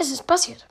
es espacios.